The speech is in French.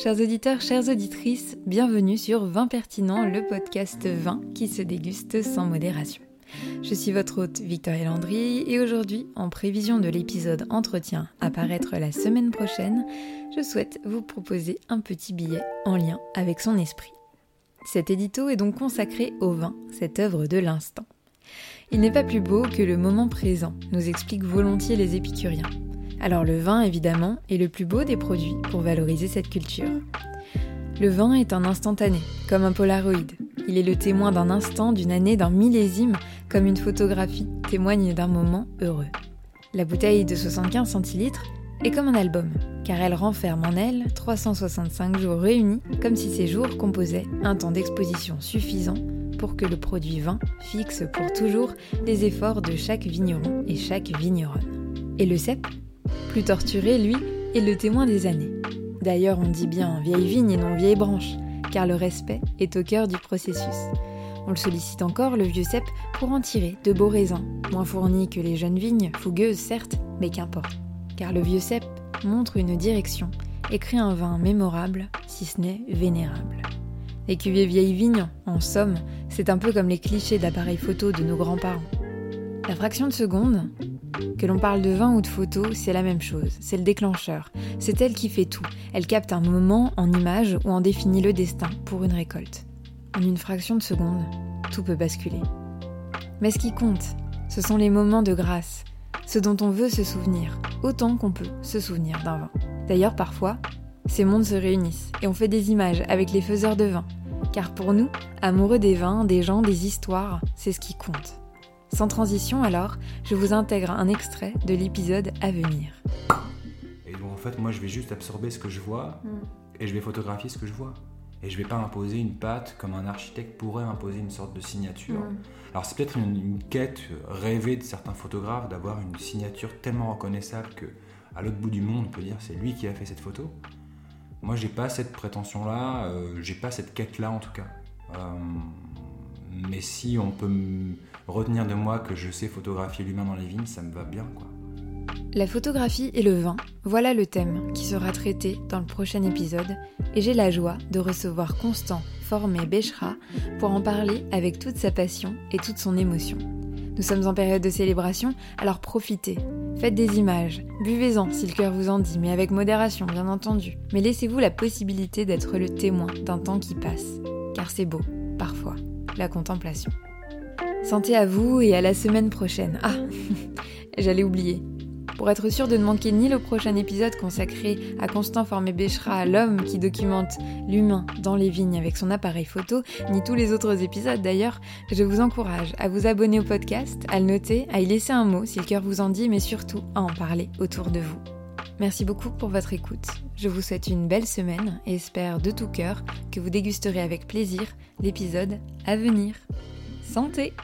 Chers auditeurs, chères auditrices, bienvenue sur Vin Pertinent, le podcast vin qui se déguste sans modération. Je suis votre hôte Victoria Landry et aujourd'hui, en prévision de l'épisode Entretien à paraître la semaine prochaine, je souhaite vous proposer un petit billet en lien avec son esprit. Cet édito est donc consacré au vin, cette œuvre de l'instant. Il n'est pas plus beau que le moment présent, nous expliquent volontiers les épicuriens. Alors le vin, évidemment, est le plus beau des produits pour valoriser cette culture. Le vin est un instantané, comme un polaroid. Il est le témoin d'un instant, d'une année, d'un millésime, comme une photographie témoigne d'un moment heureux. La bouteille de 75 centilitres est comme un album, car elle renferme en elle 365 jours réunis, comme si ces jours composaient un temps d'exposition suffisant pour que le produit vin fixe pour toujours les efforts de chaque vigneron et chaque vigneronne. Et le cep? Torturé, lui, est le témoin des années. D'ailleurs, on dit bien vieille vigne et non vieille branche, car le respect est au cœur du processus. On le sollicite encore, le vieux cep, pour en tirer de beaux raisins, moins fournis que les jeunes vignes, fougueuses certes, mais qu'importe. Car le vieux cep montre une direction, écrit un vin mémorable, si ce n'est vénérable. Les cuvées vieilles vignes, en somme, c'est un peu comme les clichés d'appareils photo de nos grands-parents. La fraction de seconde, que l'on parle de vin ou de photo, c'est la même chose, c'est le déclencheur. C'est elle qui fait tout. Elle capte un moment en image ou en définit le destin pour une récolte. En une fraction de seconde, tout peut basculer. Mais ce qui compte, ce sont les moments de grâce, ce dont on veut se souvenir, autant qu'on peut se souvenir d'un vin. D'ailleurs, parfois, ces mondes se réunissent et on fait des images avec les faiseurs de vin. Car pour nous, amoureux des vins, des gens, des histoires, c'est ce qui compte. Sans transition alors, je vous intègre un extrait de l'épisode à venir. Et donc en fait, moi je vais juste absorber ce que je vois Mm. et je vais photographier ce que je vois. Et je vais pas imposer une patte comme un architecte pourrait imposer une sorte de signature. Mm. Alors c'est peut-être une, une quête rêvée de certains photographes d'avoir une signature tellement reconnaissable que à l'autre bout du monde on peut dire c'est lui qui a fait cette photo. Moi j'ai pas cette prétention là, j'ai pas cette quête là en tout cas. Euh, mais si on peut retenir de moi que je sais photographier l'humain dans les vignes, ça me va bien quoi. La photographie et le vin, voilà le thème qui sera traité dans le prochain épisode et j'ai la joie de recevoir Constant Formé Béchera pour en parler avec toute sa passion et toute son émotion. Nous sommes en période de célébration, alors profitez. Faites des images, buvez-en si le cœur vous en dit, mais avec modération bien entendu. Mais laissez-vous la possibilité d'être le témoin d'un temps qui passe, car c'est beau, parfois, la contemplation. Santé à vous et à la semaine prochaine. Ah, j'allais oublier. Pour être sûr de ne manquer ni le prochain épisode consacré à Constant Formé Béchera, l'homme qui documente l'humain dans les vignes avec son appareil photo, ni tous les autres épisodes d'ailleurs, je vous encourage à vous abonner au podcast, à le noter, à y laisser un mot si le cœur vous en dit, mais surtout à en parler autour de vous. Merci beaucoup pour votre écoute. Je vous souhaite une belle semaine et espère de tout cœur que vous dégusterez avec plaisir l'épisode à venir. Santé